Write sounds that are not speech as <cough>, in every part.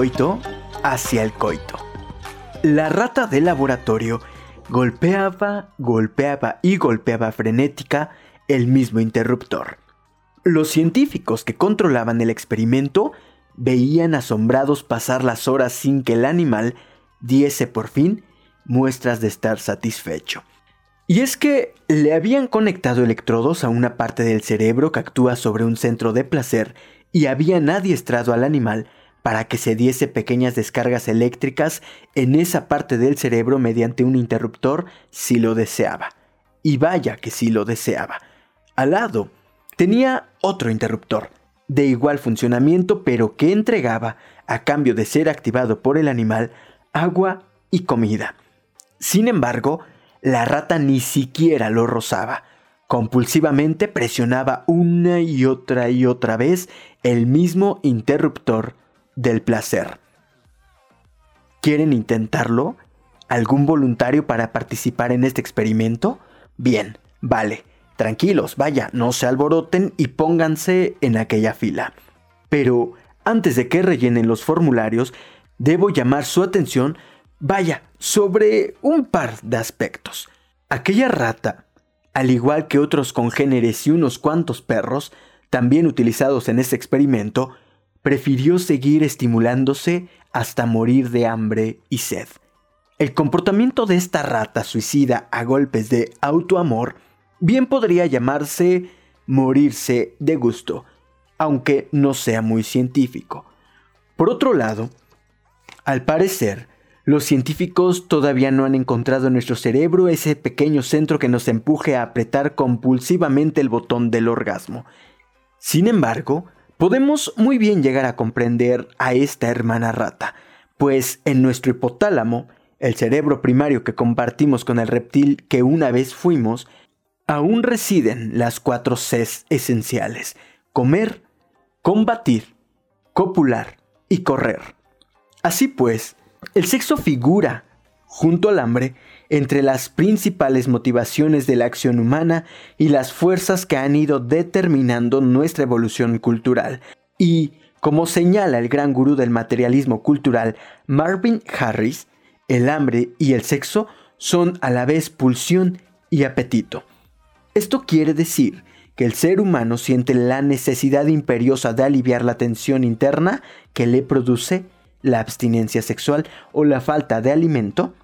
coito hacia el coito. La rata de laboratorio golpeaba, golpeaba y golpeaba frenética el mismo interruptor. Los científicos que controlaban el experimento veían asombrados pasar las horas sin que el animal diese por fin muestras de estar satisfecho. Y es que le habían conectado electrodos a una parte del cerebro que actúa sobre un centro de placer y habían adiestrado al animal para que se diese pequeñas descargas eléctricas en esa parte del cerebro mediante un interruptor si lo deseaba. Y vaya que si lo deseaba. Al lado tenía otro interruptor, de igual funcionamiento pero que entregaba, a cambio de ser activado por el animal, agua y comida. Sin embargo, la rata ni siquiera lo rozaba. Compulsivamente presionaba una y otra y otra vez el mismo interruptor del placer. ¿Quieren intentarlo? ¿Algún voluntario para participar en este experimento? Bien, vale. Tranquilos, vaya, no se alboroten y pónganse en aquella fila. Pero antes de que rellenen los formularios, debo llamar su atención, vaya, sobre un par de aspectos. Aquella rata, al igual que otros congéneres y unos cuantos perros, también utilizados en este experimento, prefirió seguir estimulándose hasta morir de hambre y sed. El comportamiento de esta rata suicida a golpes de autoamor bien podría llamarse morirse de gusto, aunque no sea muy científico. Por otro lado, al parecer, los científicos todavía no han encontrado en nuestro cerebro ese pequeño centro que nos empuje a apretar compulsivamente el botón del orgasmo. Sin embargo, podemos muy bien llegar a comprender a esta hermana rata, pues en nuestro hipotálamo, el cerebro primario que compartimos con el reptil que una vez fuimos, aún residen las cuatro Cs esenciales, comer, combatir, copular y correr. Así pues, el sexo figura, junto al hambre, entre las principales motivaciones de la acción humana y las fuerzas que han ido determinando nuestra evolución cultural. Y, como señala el gran gurú del materialismo cultural Marvin Harris, el hambre y el sexo son a la vez pulsión y apetito. Esto quiere decir que el ser humano siente la necesidad imperiosa de aliviar la tensión interna que le produce la abstinencia sexual o la falta de alimento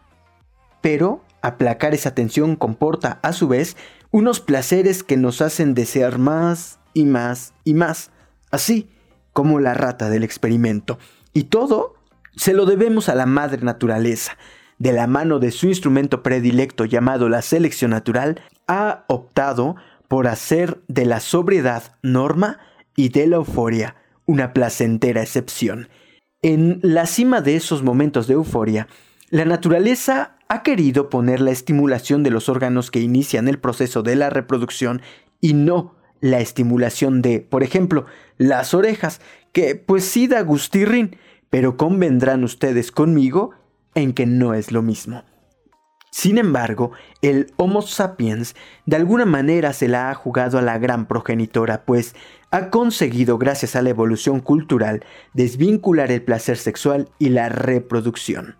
pero aplacar esa tensión comporta a su vez unos placeres que nos hacen desear más y más y más, así como la rata del experimento. Y todo se lo debemos a la madre naturaleza. De la mano de su instrumento predilecto llamado la selección natural, ha optado por hacer de la sobriedad norma y de la euforia una placentera excepción. En la cima de esos momentos de euforia, la naturaleza ha querido poner la estimulación de los órganos que inician el proceso de la reproducción y no la estimulación de, por ejemplo, las orejas, que pues sí da gustirrin, pero convendrán ustedes conmigo en que no es lo mismo. Sin embargo, el Homo sapiens de alguna manera se la ha jugado a la gran progenitora, pues ha conseguido, gracias a la evolución cultural, desvincular el placer sexual y la reproducción.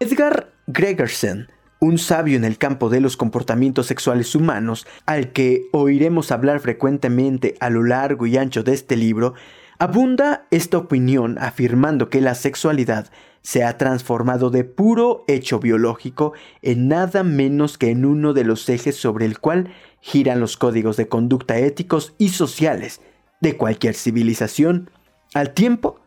Edgar Gregersen, un sabio en el campo de los comportamientos sexuales humanos, al que oiremos hablar frecuentemente a lo largo y ancho de este libro, abunda esta opinión afirmando que la sexualidad se ha transformado de puro hecho biológico en nada menos que en uno de los ejes sobre el cual giran los códigos de conducta éticos y sociales de cualquier civilización, al tiempo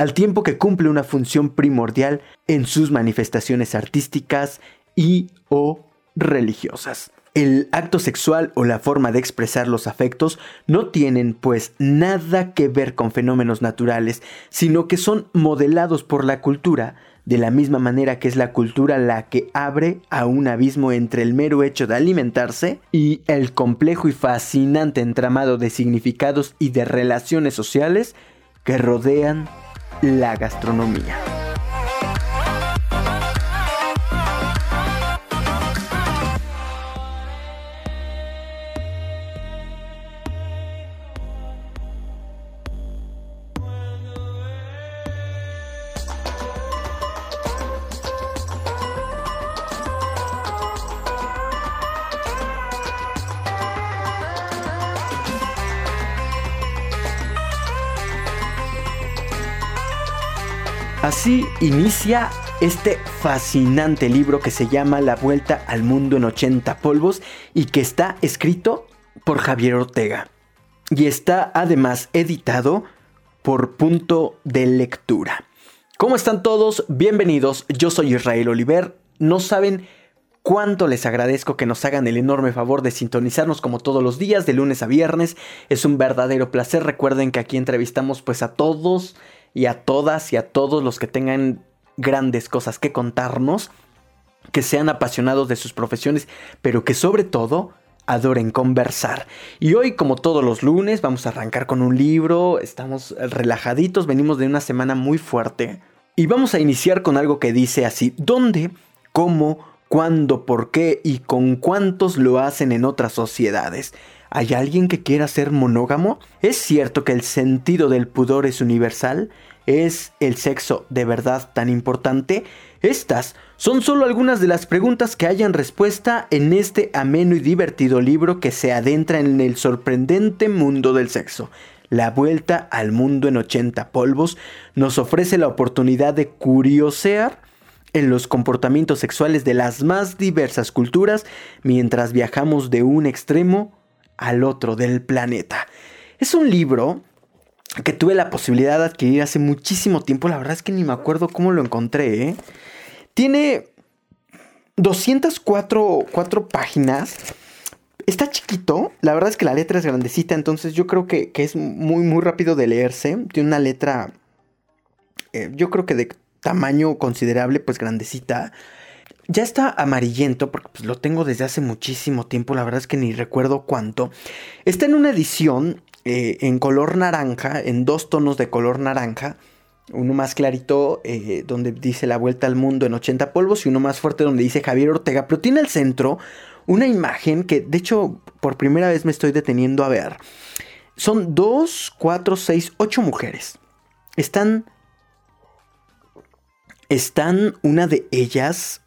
al tiempo que cumple una función primordial en sus manifestaciones artísticas y o religiosas. El acto sexual o la forma de expresar los afectos no tienen pues nada que ver con fenómenos naturales, sino que son modelados por la cultura, de la misma manera que es la cultura la que abre a un abismo entre el mero hecho de alimentarse y el complejo y fascinante entramado de significados y de relaciones sociales que rodean la gastronomía. Así inicia este fascinante libro que se llama La Vuelta al Mundo en 80 Polvos y que está escrito por Javier Ortega. Y está además editado por Punto de Lectura. ¿Cómo están todos? Bienvenidos, yo soy Israel Oliver. No saben cuánto les agradezco que nos hagan el enorme favor de sintonizarnos como todos los días, de lunes a viernes. Es un verdadero placer. Recuerden que aquí entrevistamos pues a todos y a todas y a todos los que tengan grandes cosas que contarnos, que sean apasionados de sus profesiones, pero que sobre todo adoren conversar. Y hoy, como todos los lunes, vamos a arrancar con un libro, estamos relajaditos, venimos de una semana muy fuerte. Y vamos a iniciar con algo que dice así, ¿dónde, cómo, cuándo, por qué y con cuántos lo hacen en otras sociedades? ¿Hay alguien que quiera ser monógamo? ¿Es cierto que el sentido del pudor es universal? ¿Es el sexo de verdad tan importante? Estas son solo algunas de las preguntas que hayan respuesta en este ameno y divertido libro que se adentra en el sorprendente mundo del sexo. La vuelta al mundo en 80 polvos nos ofrece la oportunidad de curiosear en los comportamientos sexuales de las más diversas culturas mientras viajamos de un extremo al otro del planeta. Es un libro que tuve la posibilidad de adquirir hace muchísimo tiempo. La verdad es que ni me acuerdo cómo lo encontré. ¿eh? Tiene 204 páginas. Está chiquito. La verdad es que la letra es grandecita. Entonces yo creo que, es muy, muy rápido de leerse. Tiene una letra, eh, yo creo que de tamaño considerable, pues grandecita. Ya está amarillento porque pues, lo tengo desde hace muchísimo tiempo, la verdad es que ni recuerdo cuánto. Está en una edición eh, en color naranja, en dos tonos de color naranja. Uno más clarito eh, donde dice la vuelta al mundo en 80 polvos y uno más fuerte donde dice Javier Ortega. Pero tiene al centro una imagen que de hecho por primera vez me estoy deteniendo a ver. Son dos, cuatro, seis, ocho mujeres. Están... Están una de ellas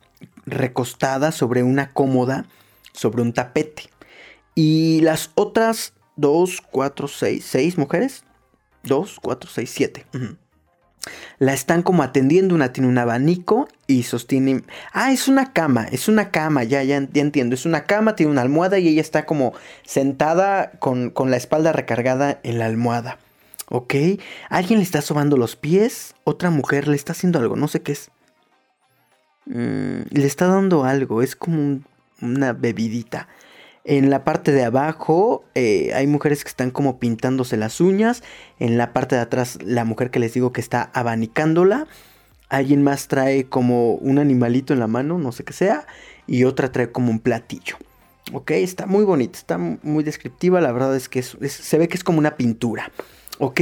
recostada sobre una cómoda, sobre un tapete. Y las otras dos, cuatro, seis, seis mujeres, dos, cuatro, seis, siete. La están como atendiendo, una tiene un abanico y sostiene... Ah, es una cama, es una cama, ya, ya, entiendo, es una cama, tiene una almohada y ella está como sentada con, con la espalda recargada en la almohada. ¿Ok? Alguien le está sobando los pies, otra mujer le está haciendo algo, no sé qué es. Mm, le está dando algo, es como una bebidita. En la parte de abajo eh, hay mujeres que están como pintándose las uñas. En la parte de atrás la mujer que les digo que está abanicándola. Alguien más trae como un animalito en la mano, no sé qué sea. Y otra trae como un platillo. Ok, está muy bonita, está muy descriptiva. La verdad es que se ve que es como una pintura. Ok.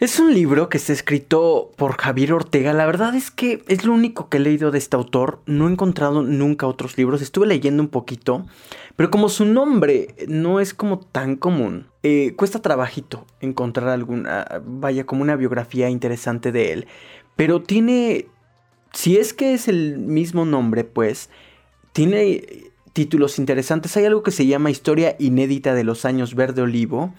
Es un libro que está escrito por Javier Ortega. La verdad es que es lo único que he leído de este autor. No he encontrado nunca otros libros. Estuve leyendo un poquito. Pero como su nombre no es como tan común, eh, cuesta trabajito encontrar alguna, vaya, como una biografía interesante de él. Pero tiene, si es que es el mismo nombre, pues, tiene títulos interesantes. Hay algo que se llama Historia inédita de los años verde olivo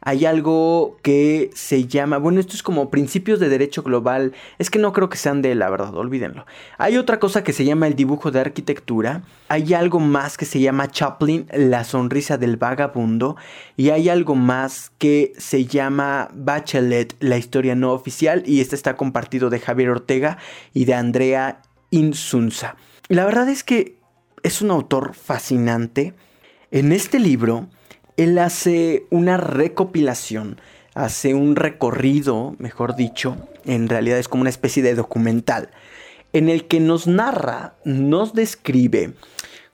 hay algo que se llama, bueno, esto es como principios de derecho global, es que no creo que sean de la verdad, olvídenlo. Hay otra cosa que se llama el dibujo de arquitectura, hay algo más que se llama Chaplin, la sonrisa del vagabundo, y hay algo más que se llama Bachelet, la historia no oficial, y este está compartido de Javier Ortega y de Andrea Insunza. La verdad es que es un autor fascinante. En este libro él hace una recopilación, hace un recorrido, mejor dicho, en realidad es como una especie de documental, en el que nos narra, nos describe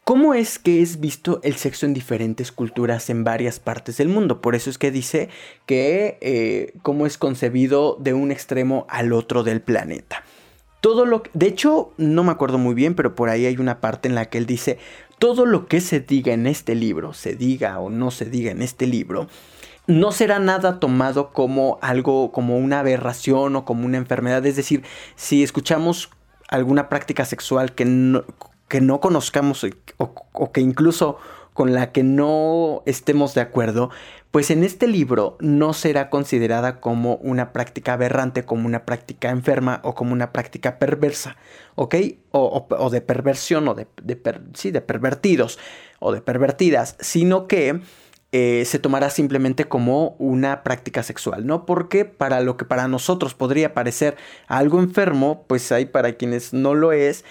cómo es que es visto el sexo en diferentes culturas en varias partes del mundo. Por eso es que dice que eh, cómo es concebido de un extremo al otro del planeta. Todo lo de hecho, no me acuerdo muy bien, pero por ahí hay una parte en la que él dice, todo lo que se diga en este libro, se diga o no se diga en este libro, no será nada tomado como algo, como una aberración o como una enfermedad. Es decir, si escuchamos alguna práctica sexual que no, que no conozcamos o, que incluso con la que no estemos de acuerdo, pues en este libro no será considerada como una práctica aberrante, como una práctica enferma o como una práctica perversa, ¿ok? O, de perversión o de, sí, de pervertidos o de pervertidas, sino que eh, se tomará simplemente como una práctica sexual, ¿no? Porque para lo que para nosotros podría parecer algo enfermo, pues hay para quienes no lo es,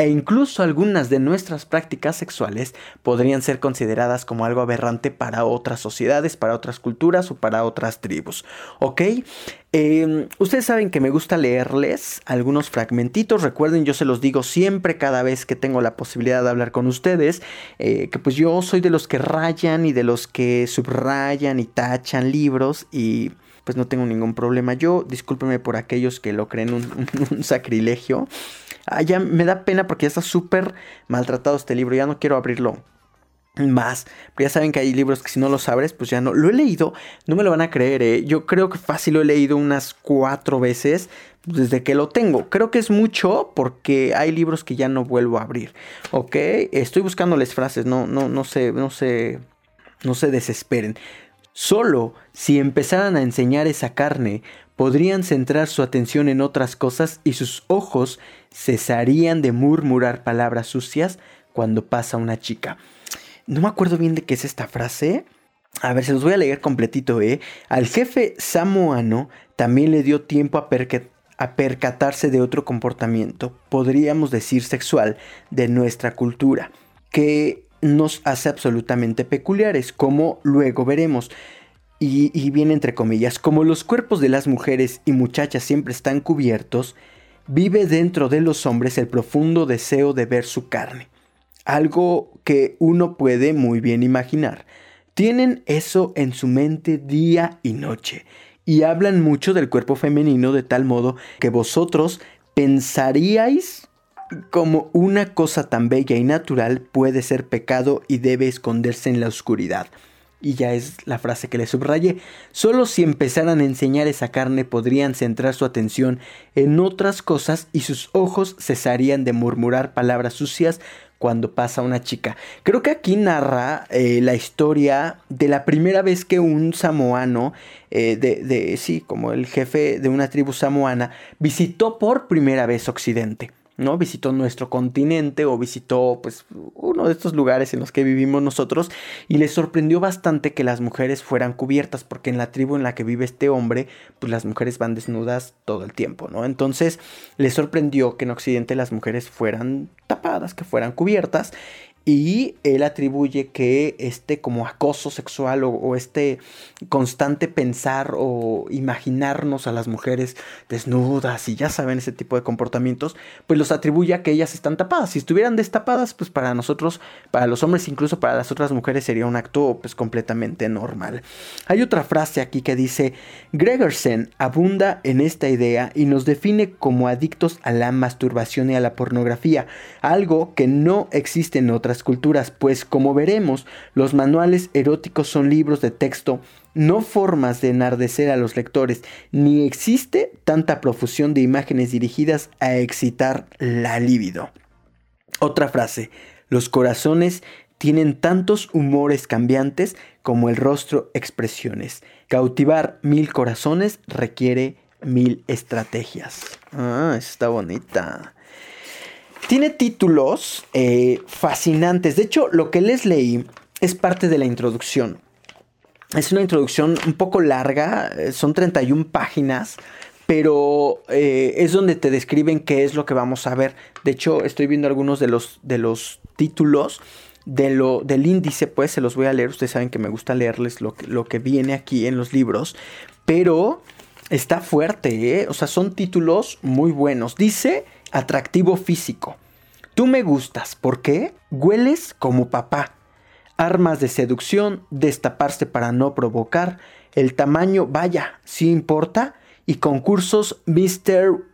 e incluso algunas de nuestras prácticas sexuales podrían ser consideradas como algo aberrante para otras sociedades, para otras culturas o para otras tribus. ¿Ok? Em, ustedes saben que me gusta leerles algunos fragmentitos. Recuerden, yo se los digo siempre cada vez que tengo la posibilidad de hablar con ustedes, eh, que pues yo soy de los que rayan y de los que subrayan y tachan libros y pues no tengo ningún problema. Yo, discúlpeme por aquellos que lo creen un <laughs> sacrilegio. Ah, ya me da pena porque ya está súper maltratado este libro, ya no quiero abrirlo más. Pero ya saben que hay libros que si no los abres, pues ya no. Lo he leído, no me lo van a creer, ¿eh? Yo creo que fácil lo he leído unas cuatro veces desde que lo tengo. Creo que es mucho porque hay libros que ya no vuelvo a abrir. ¿Ok? Estoy buscándoles frases, no, no, no sé, no sé, no se desesperen. Solo si empezaran a enseñar esa carne, podrían centrar su atención en otras cosas y sus ojos cesarían de murmurar palabras sucias cuando pasa una chica. No me acuerdo bien de qué es esta frase. A ver, se los voy a leer completito, ¿eh? Al jefe samoano también le dio tiempo a, percatarse de otro comportamiento, podríamos decir sexual, de nuestra cultura, que nos hace absolutamente peculiares, como luego veremos. Y, y viene entre comillas, como los cuerpos de las mujeres y muchachas siempre están cubiertos, vive dentro de los hombres el profundo deseo de ver su carne. Algo que uno puede muy bien imaginar. Tienen eso en su mente día y noche y hablan mucho del cuerpo femenino de tal modo que vosotros pensaríais como una cosa tan bella y natural puede ser pecado y debe esconderse en la oscuridad y ya es la frase que le subrayé, solo si empezaran a enseñar esa carne podrían centrar su atención en otras cosas y sus ojos cesarían de murmurar palabras sucias cuando pasa una chica. Creo que aquí narra eh, la historia de la primera vez que un samoano, eh, de, de, sí, como el jefe de una tribu samoana, visitó por primera vez Occidente. ¿No? Visitó nuestro continente o visitó pues uno de estos lugares en los que vivimos nosotros y le sorprendió bastante que las mujeres fueran cubiertas porque en la tribu en la que vive este hombre pues las mujeres van desnudas todo el tiempo, ¿no? Entonces le sorprendió que en Occidente las mujeres fueran tapadas, que fueran cubiertas y él atribuye que este como acoso sexual o, este constante pensar o imaginarnos a las mujeres desnudas y ya saben ese tipo de comportamientos, pues los atribuye a que ellas están tapadas. Si estuvieran destapadas, pues para nosotros, para los hombres, incluso para las otras mujeres sería un acto pues completamente normal. Hay otra frase aquí que dice, Gregersen abunda en esta idea y nos define como adictos a la masturbación y a la pornografía, algo que no existe en otras culturas, pues como veremos, los manuales eróticos son libros de texto, no formas de enardecer a los lectores, ni existe tanta profusión de imágenes dirigidas a excitar la libido. Otra frase, los corazones tienen tantos humores cambiantes como el rostro expresiones. Cautivar mil corazones requiere mil estrategias. Ah, está bonita. Tiene títulos eh, fascinantes. De hecho, lo que les leí es parte de la introducción. Es una introducción un poco larga, eh, son 31 páginas, pero eh, es donde te describen qué es lo que vamos a ver. De hecho, estoy viendo algunos de los, de los títulos de lo, del índice, pues se los voy a leer. Ustedes saben que me gusta leerles lo, lo que viene aquí en los libros, pero está fuerte. O sea, son títulos muy buenos. Dice atractivo físico. Tú me gustas, ¿por qué? Hueles como papá. Armas de seducción, destaparse para no provocar, el tamaño, vaya, sí importa, y concursos Mr.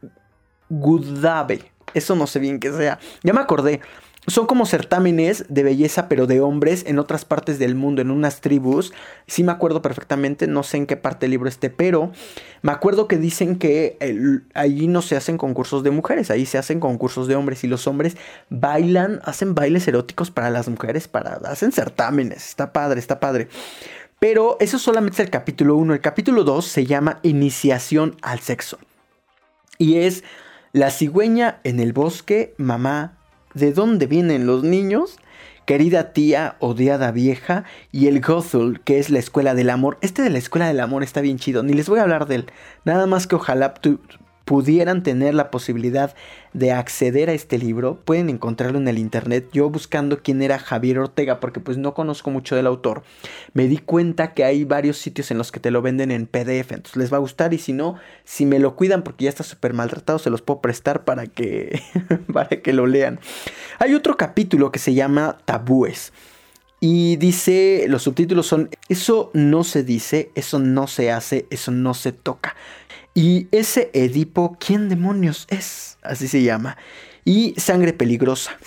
Goodave. Eso no sé bien qué sea. Ya me acordé. Son como certámenes de belleza, pero de hombres en otras partes del mundo, en unas tribus. Sí me acuerdo perfectamente, no sé en qué parte del libro esté, pero me acuerdo que dicen que allí no se hacen concursos de mujeres, ahí se hacen concursos de hombres y los hombres bailan, hacen bailes eróticos para las mujeres, para, hacen certámenes. Está padre, está padre. Pero eso solamente es el capítulo 1. El capítulo 2 se llama Iniciación al sexo. Y es la cigüeña en el bosque, mamá ¿De dónde vienen los niños? Querida tía, odiada vieja, y el Gothul, que es la escuela del amor. Este de la escuela del amor está bien chido, ni les voy a hablar de él. Nada más que ojalá pudieran tener la posibilidad de acceder a este libro, pueden encontrarlo en el internet. Yo buscando quién era Javier Ortega, porque pues no conozco mucho del autor, me di cuenta que hay varios sitios en los que te lo venden en PDF, entonces les va a gustar y si no, si me lo cuidan porque ya está súper maltratado, se los puedo prestar para que, <laughs> para que lo lean. Hay otro capítulo que se llama Tabúes. Y dice, los subtítulos son, eso no se dice, eso no se hace, eso no se toca. Y ese Edipo, ¿quién demonios es? Así se llama. Y Sangre Peligrosa.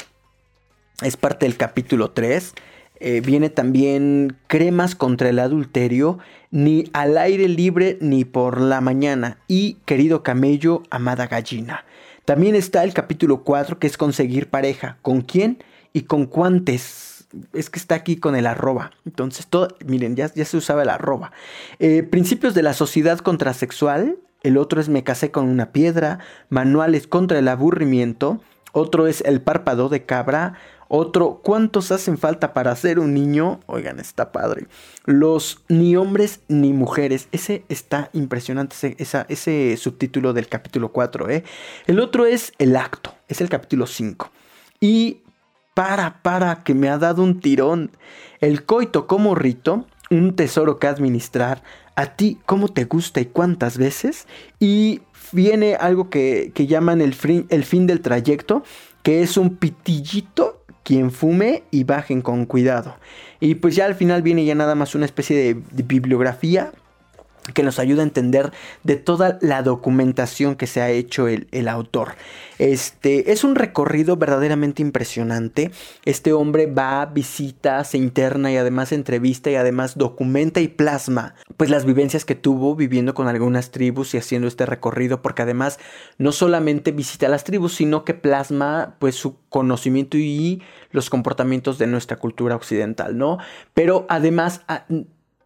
Es parte del capítulo 3. Eh, viene también Cremas contra el adulterio, ni al aire libre ni por la mañana. Y Querido Camello, Amada Gallina. También está el capítulo 4 que es conseguir pareja. ¿Con quién y con cuántes? Es que está aquí con el arroba. Entonces, todo, miren, ya, ya se usaba el arroba. Eh, principios de la sociedad contrasexual el otro es Me casé con una piedra, Manuales contra el aburrimiento, otro es El párpado de cabra, otro ¿Cuántos hacen falta para ser un niño? Oigan, está padre. Los ni hombres ni mujeres, ese está impresionante, ese, ese subtítulo del capítulo 4. ¿eh? El otro es El acto, es el capítulo 5. Y para, para, que me ha dado un tirón. El coito como rito, un tesoro que administrar, a ti cómo te gusta y cuántas veces. Y viene algo que, llaman el, el fin del trayecto, que es un pitillito quien fume y bajen con cuidado. Y pues ya al final viene ya nada más una especie de bibliografía que nos ayuda a entender de toda la documentación que se ha hecho el, autor. Este es un recorrido verdaderamente impresionante. Este hombre va, visita, se interna y además entrevista y además documenta y plasma pues las vivencias que tuvo viviendo con algunas tribus y haciendo este recorrido porque además no solamente visita las tribus sino que plasma pues su conocimiento y los comportamientos de nuestra cultura occidental, ¿no? Pero además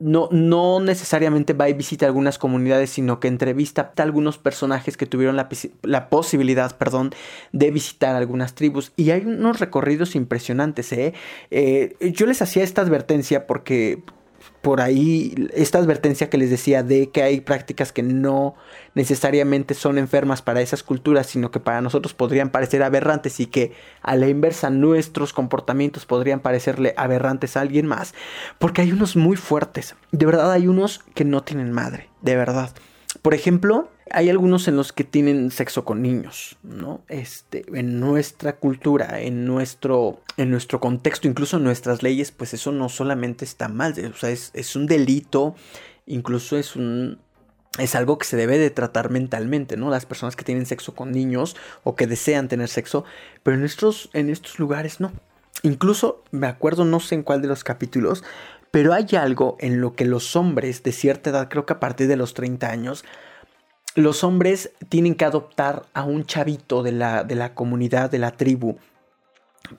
no, no necesariamente va y visita algunas comunidades, sino que entrevista a algunos personajes que tuvieron la, posibilidad, perdón, de visitar algunas tribus. Y hay unos recorridos impresionantes, ¿eh? eh yo les hacía esta advertencia porque por ahí esta advertencia que les decía de que hay prácticas que no necesariamente son enfermas para esas culturas, sino que para nosotros podrían parecer aberrantes y que a la inversa nuestros comportamientos podrían parecerle aberrantes a alguien más, porque hay unos muy fuertes, de verdad hay unos que no tienen madre, de verdad. Por ejemplo, hay algunos en los que tienen sexo con niños, ¿no? Este, en nuestra cultura, en nuestro, en nuestro contexto, incluso en nuestras leyes, pues eso no solamente está mal, o sea, es, es un delito, incluso es un, es algo que se debe de tratar mentalmente, ¿no? Las personas que tienen sexo con niños o que desean tener sexo, pero en estos, en estos lugares no. Incluso me acuerdo, no sé en cuál de los capítulos, pero hay algo en lo que los hombres de cierta edad, creo que a partir de los 30 años, los hombres tienen que adoptar a un chavito de la, de la comunidad, de la tribu,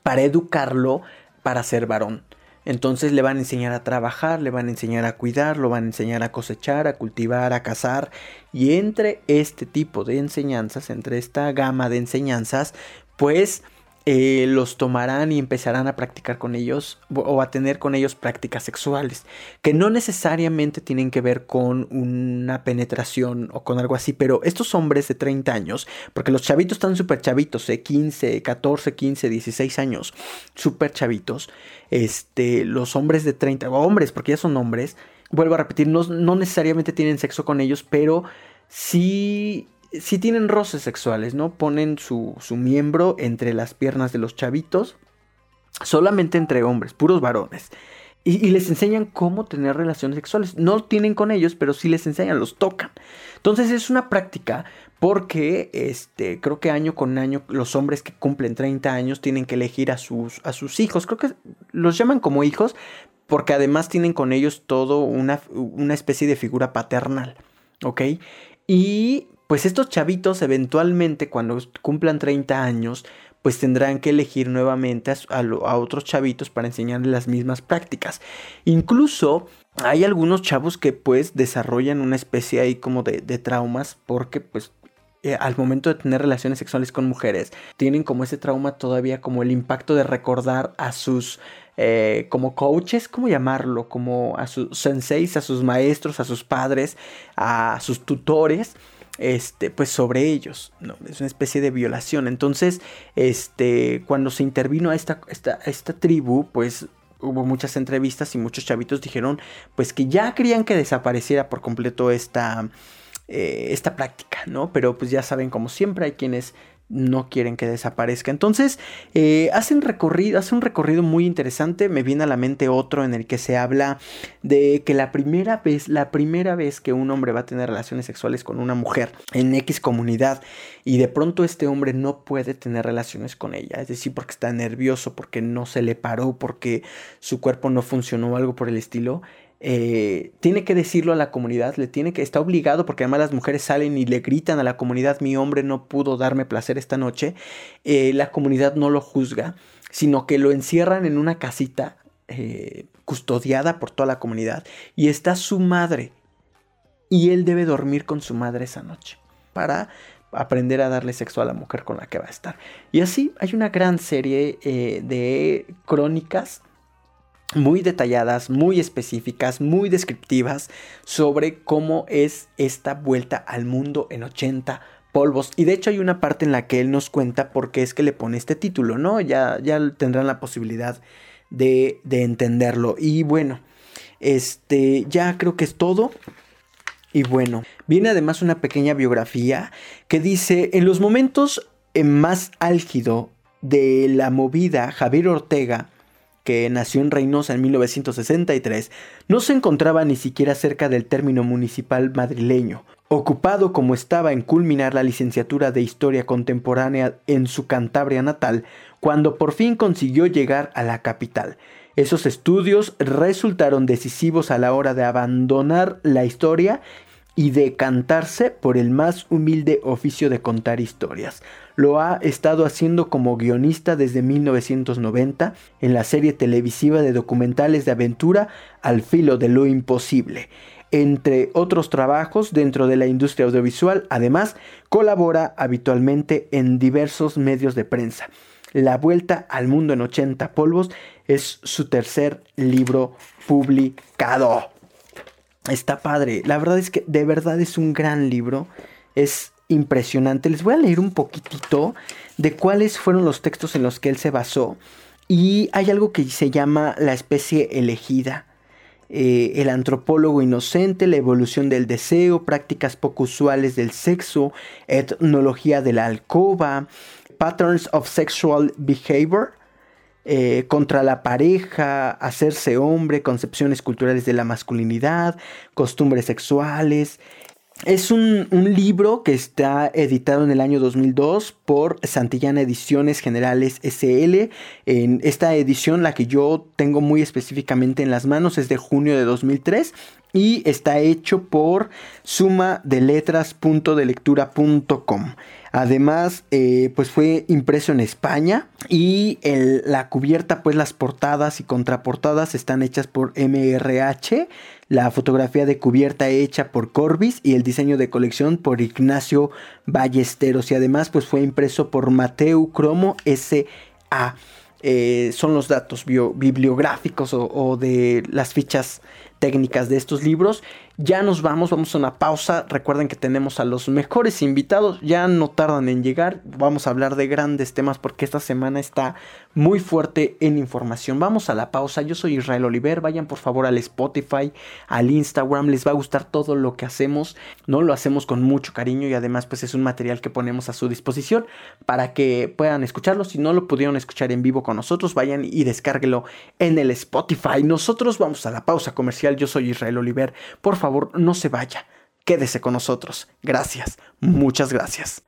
para educarlo para ser varón. Entonces le van a enseñar a trabajar, le van a enseñar a cuidar, lo van a enseñar a cosechar, a cultivar, a cazar. Y entre este tipo de enseñanzas, entre esta gama de enseñanzas, pues eh, los tomarán y empezarán a practicar con ellos o a tener con ellos prácticas sexuales, que no necesariamente tienen que ver con una penetración o con algo así, pero estos hombres de 30 años, porque los chavitos están súper chavitos, ¿eh? 15, 14, 15, 16 años, súper chavitos, este, los hombres de 30, o hombres, porque ya son hombres, vuelvo a repetir, no, no necesariamente tienen sexo con ellos, pero sí si tienen roces sexuales, ¿no? Ponen su, su miembro entre las piernas de los chavitos, solamente entre hombres, puros varones. y, les enseñan cómo tener relaciones sexuales. No tienen con ellos, pero sí les enseñan, los tocan. Entonces es una práctica porque este, creo que año con año los hombres que cumplen 30 años tienen que elegir a sus, a sus hijos. Creo que los llaman como hijos porque además tienen con ellos todo una, una especie de figura paternal. ¿Ok? Y pues estos chavitos eventualmente cuando cumplan 30 años pues tendrán que elegir nuevamente a, otros chavitos para enseñarles las mismas prácticas. Incluso hay algunos chavos que pues desarrollan una especie ahí como de, traumas porque pues eh, al momento de tener relaciones sexuales con mujeres tienen como ese trauma todavía como el impacto de recordar a sus eh, como coaches, ¿cómo llamarlo? Como a sus senseis, a sus maestros, a sus padres, a sus tutores este, pues sobre ellos, ¿no? Es una especie de violación. Entonces, este, cuando se intervino a esta, esta, esta tribu, pues hubo muchas entrevistas y muchos chavitos dijeron, pues que ya querían que desapareciera por completo esta, eh, esta práctica, ¿no? Pero pues ya saben, como siempre hay quienes no quieren que desaparezca. Entonces, eh, hacen recorrido, hace un recorrido muy interesante. Me viene a la mente otro en el que se habla de que la primera vez, la primera vez que un hombre va a tener relaciones sexuales con una mujer en X comunidad y de pronto este hombre no puede tener relaciones con ella, es decir, porque está nervioso, porque no se le paró, porque su cuerpo no funcionó algo por el estilo, eh, tiene que decirlo a la comunidad, le tiene que, está obligado, porque además las mujeres salen y le gritan a la comunidad, mi hombre no pudo darme placer esta noche, eh, la comunidad no lo juzga, sino que lo encierran en una casita eh, custodiada por toda la comunidad y está su madre y él debe dormir con su madre esa noche para aprender a darle sexo a la mujer con la que va a estar. Y así hay una gran serie de crónicas muy detalladas, muy específicas, muy descriptivas sobre cómo es esta vuelta al mundo en 80 polvos. Y de hecho hay una parte en la que él nos cuenta por qué es que le pone este título, ¿no? Ya, ya tendrán la posibilidad de, de entenderlo. Y bueno, este, ya creo que es todo. Y bueno, viene además una pequeña biografía que dice, en los momentos más álgido de la movida, Javier Ortega que nació en Reynosa en 1963, no se encontraba ni siquiera cerca del término municipal madrileño, ocupado como estaba en culminar la licenciatura de Historia Contemporánea en su Cantabria natal, cuando por fin consiguió llegar a la capital. Esos estudios resultaron decisivos a la hora de abandonar la historia y decantarse por el más humilde oficio de contar historias. Lo ha estado haciendo como guionista desde 1990 en la serie televisiva de documentales de aventura Al filo de lo imposible. Entre otros trabajos dentro de la industria audiovisual, además, colabora habitualmente en diversos medios de prensa. La Vuelta al Mundo en 80 Polvos es su tercer libro publicado. Está padre. La verdad es que de verdad es un gran libro. Es impresionante. Les voy a leer un poquitito de cuáles fueron los textos en los que él se basó. Y hay algo que se llama la especie elegida. Eh, el antropólogo inocente, la evolución del deseo, prácticas poco usuales del sexo, etnología de la alcoba, patterns of sexual behavior, eh, contra la pareja, hacerse hombre, concepciones culturales de la masculinidad, costumbres sexuales. Es un, libro que está editado en el año 2002 por Santillana Ediciones Generales SL. En esta edición, la que yo tengo muy específicamente en las manos, es de junio de 2003 y está hecho por suma de letras.delectura.com. Además, eh, pues fue impreso en España y la cubierta, pues las portadas y contraportadas están hechas por MRH, la fotografía de cubierta hecha por Corbis y el diseño de colección por Ignacio Ballesteros y además pues fue impreso por Mateo Cromo S.A. Eh, son los datos bibliográficos o, de las fichas técnicas de estos libros. Ya nos vamos, vamos a una pausa. Recuerden que tenemos a los mejores invitados, ya no tardan en llegar. Vamos a hablar de grandes temas porque esta semana está muy fuerte en información. Vamos a la pausa. Yo soy Israel Oliver. Vayan por favor al Spotify, al Instagram. Les va a gustar todo lo que hacemos. No lo hacemos con mucho cariño y además pues es un material que ponemos a su disposición para que puedan escucharlo. Si no lo pudieron escuchar en vivo con nosotros, vayan y descárguelo en el Spotify. Nosotros vamos a la pausa comercial. Yo soy Israel Oliver. Por favor, no se vaya. Quédese con nosotros. Gracias. Muchas gracias.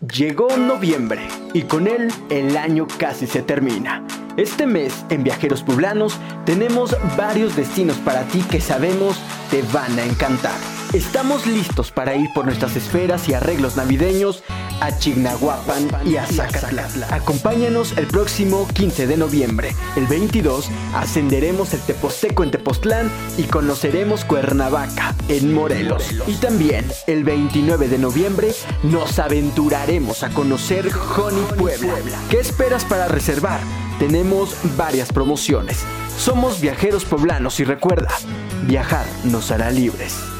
Llegó noviembre y con él el año casi se termina. Este mes en Viajeros Poblanos tenemos varios destinos para ti que sabemos te van a encantar. Estamos listos para ir por nuestras esferas y arreglos navideños a Chignahuapan y a Zacatlán. Acompáñanos el próximo 15 de noviembre. El 22 ascenderemos el Teposteco en Tepoztlán y conoceremos Cuernavaca en Morelos. Y también el 29 de noviembre nos aventuraremos a conocer Joni Puebla. ¿Qué esperas para reservar? Tenemos varias promociones. Somos viajeros poblanos y recuerda, viajar nos hará libres.